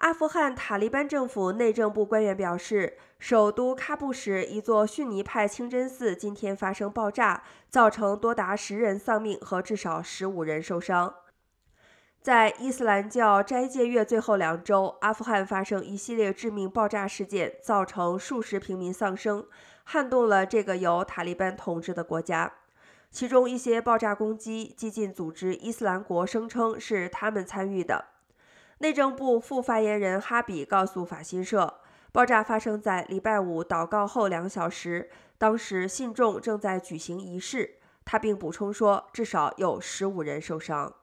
阿富汗塔利班政府内政部官员表示，首都喀布什一座逊尼派清真寺今天发生爆炸，造成多达十人丧命和至少十五人受伤。在伊斯兰教斋戒月最后两周，阿富汗发生一系列致命爆炸事件，造成数十平民丧生，撼动了这个由塔利班统治的国家。其中一些爆炸攻击，激进组织伊斯兰国声称是他们参与的。内政部副发言人哈比告诉法新社，爆炸发生在礼拜五祷告后两小时，当时信众正在举行仪式。他并补充说，至少有十五人受伤。